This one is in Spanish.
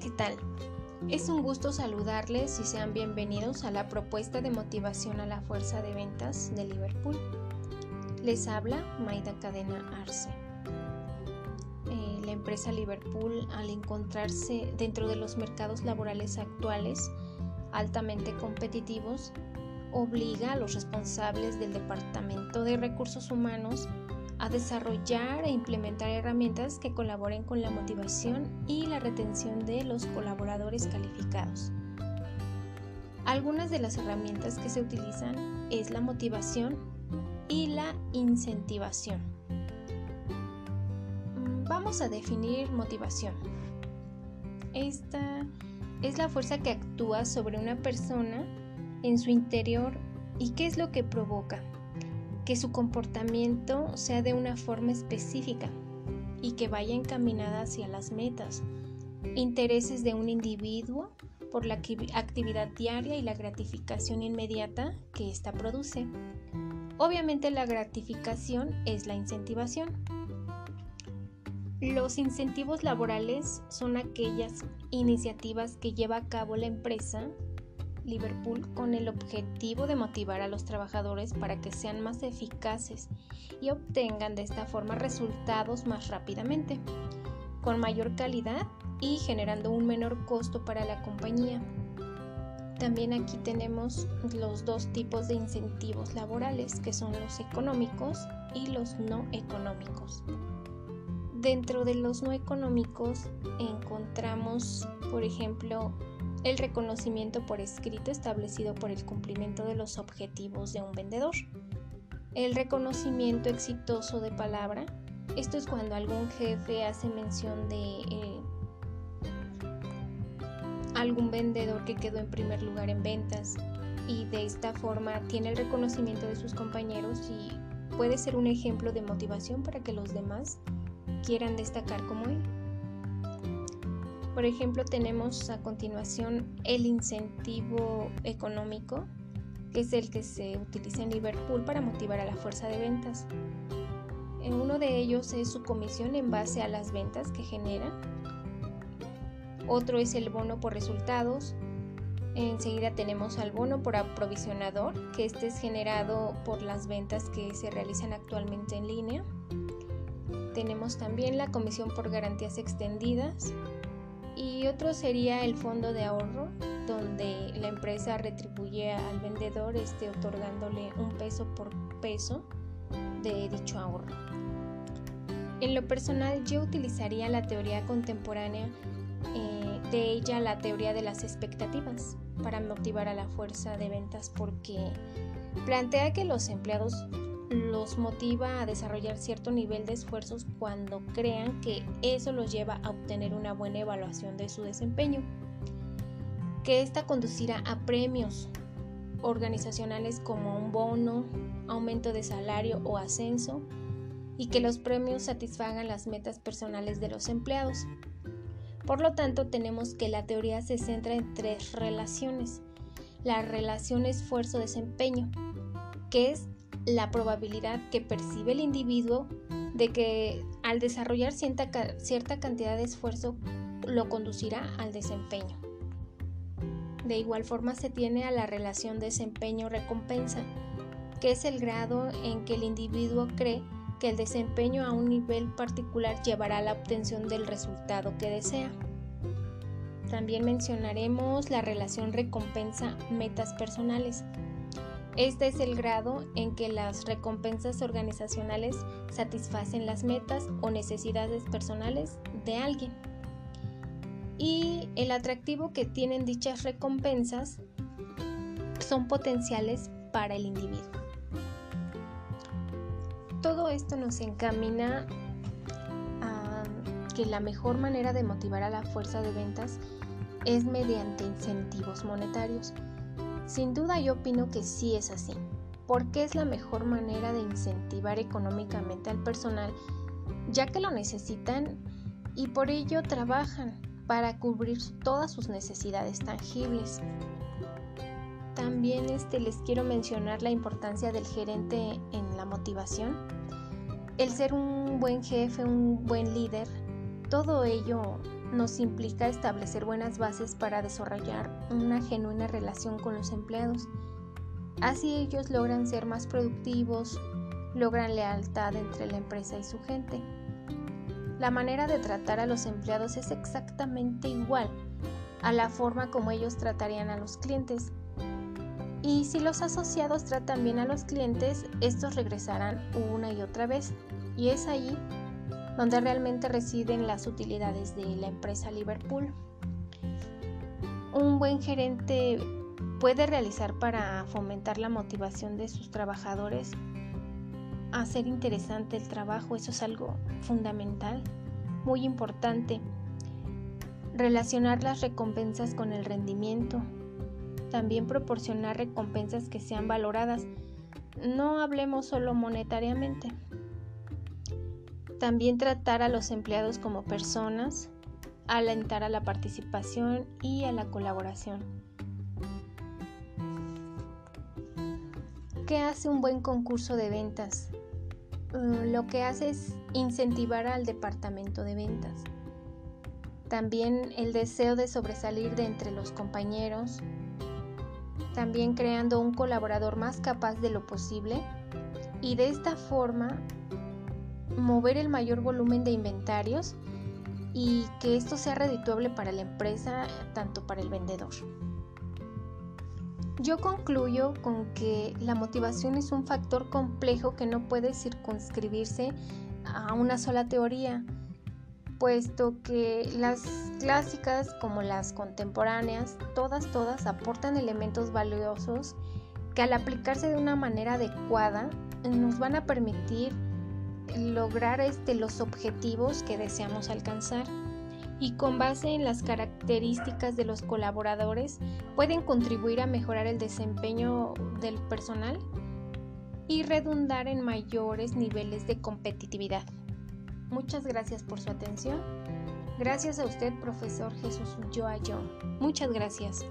¿qué tal? Es un gusto saludarles y sean bienvenidos a la propuesta de motivación a la fuerza de ventas de Liverpool. Les habla Maida Cadena Arce. Eh, la empresa Liverpool, al encontrarse dentro de los mercados laborales actuales altamente competitivos, obliga a los responsables del Departamento de Recursos Humanos a desarrollar e implementar herramientas que colaboren con la motivación y la retención de los colaboradores calificados. Algunas de las herramientas que se utilizan es la motivación y la incentivación. Vamos a definir motivación. Esta es la fuerza que actúa sobre una persona en su interior y qué es lo que provoca que su comportamiento sea de una forma específica y que vaya encaminada hacia las metas, intereses de un individuo por la actividad diaria y la gratificación inmediata que ésta produce. Obviamente la gratificación es la incentivación. Los incentivos laborales son aquellas iniciativas que lleva a cabo la empresa Liverpool con el objetivo de motivar a los trabajadores para que sean más eficaces y obtengan de esta forma resultados más rápidamente, con mayor calidad y generando un menor costo para la compañía. También aquí tenemos los dos tipos de incentivos laborales, que son los económicos y los no económicos. Dentro de los no económicos encontramos, por ejemplo, el reconocimiento por escrito establecido por el cumplimiento de los objetivos de un vendedor. El reconocimiento exitoso de palabra. Esto es cuando algún jefe hace mención de eh, algún vendedor que quedó en primer lugar en ventas y de esta forma tiene el reconocimiento de sus compañeros y puede ser un ejemplo de motivación para que los demás quieran destacar como él. Por ejemplo, tenemos a continuación el incentivo económico, que es el que se utiliza en Liverpool para motivar a la fuerza de ventas. En uno de ellos es su comisión en base a las ventas que genera. Otro es el bono por resultados. Enseguida tenemos al bono por aprovisionador, que este es generado por las ventas que se realizan actualmente en línea. Tenemos también la comisión por garantías extendidas, y otro sería el fondo de ahorro, donde la empresa retribuye al vendedor este, otorgándole un peso por peso de dicho ahorro. En lo personal yo utilizaría la teoría contemporánea, eh, de ella la teoría de las expectativas, para motivar a la fuerza de ventas porque plantea que los empleados los motiva a desarrollar cierto nivel de esfuerzos cuando crean que eso los lleva a obtener una buena evaluación de su desempeño, que ésta conducirá a premios organizacionales como un bono, aumento de salario o ascenso, y que los premios satisfagan las metas personales de los empleados. Por lo tanto, tenemos que la teoría se centra en tres relaciones. La relación esfuerzo-desempeño, que es la probabilidad que percibe el individuo de que al desarrollar cierta, cierta cantidad de esfuerzo lo conducirá al desempeño. De igual forma se tiene a la relación desempeño-recompensa, que es el grado en que el individuo cree que el desempeño a un nivel particular llevará a la obtención del resultado que desea. También mencionaremos la relación recompensa-metas personales, este es el grado en que las recompensas organizacionales satisfacen las metas o necesidades personales de alguien. Y el atractivo que tienen dichas recompensas son potenciales para el individuo. Todo esto nos encamina a que la mejor manera de motivar a la fuerza de ventas es mediante incentivos monetarios sin duda yo opino que sí es así, porque es la mejor manera de incentivar económicamente al personal, ya que lo necesitan y por ello trabajan para cubrir todas sus necesidades tangibles. También este, les quiero mencionar la importancia del gerente en la motivación. El ser un buen jefe, un buen líder, todo ello nos implica establecer buenas bases para desarrollar una genuina relación con los empleados. Así ellos logran ser más productivos, logran lealtad entre la empresa y su gente. La manera de tratar a los empleados es exactamente igual a la forma como ellos tratarían a los clientes. Y si los asociados tratan bien a los clientes, estos regresarán una y otra vez. Y es allí donde realmente residen las utilidades de la empresa Liverpool. Un buen gerente puede realizar para fomentar la motivación de sus trabajadores hacer interesante el trabajo, eso es algo fundamental, muy importante. Relacionar las recompensas con el rendimiento. También proporcionar recompensas que sean valoradas. No hablemos solo monetariamente. También tratar a los empleados como personas, alentar a la participación y a la colaboración. ¿Qué hace un buen concurso de ventas? Mm, lo que hace es incentivar al departamento de ventas. También el deseo de sobresalir de entre los compañeros. También creando un colaborador más capaz de lo posible. Y de esta forma mover el mayor volumen de inventarios y que esto sea redituable para la empresa, tanto para el vendedor. Yo concluyo con que la motivación es un factor complejo que no puede circunscribirse a una sola teoría, puesto que las clásicas como las contemporáneas, todas, todas aportan elementos valiosos que al aplicarse de una manera adecuada nos van a permitir lograr este, los objetivos que deseamos alcanzar y con base en las características de los colaboradores pueden contribuir a mejorar el desempeño del personal y redundar en mayores niveles de competitividad. Muchas gracias por su atención. Gracias a usted, profesor Jesús Ulloa Muchas gracias.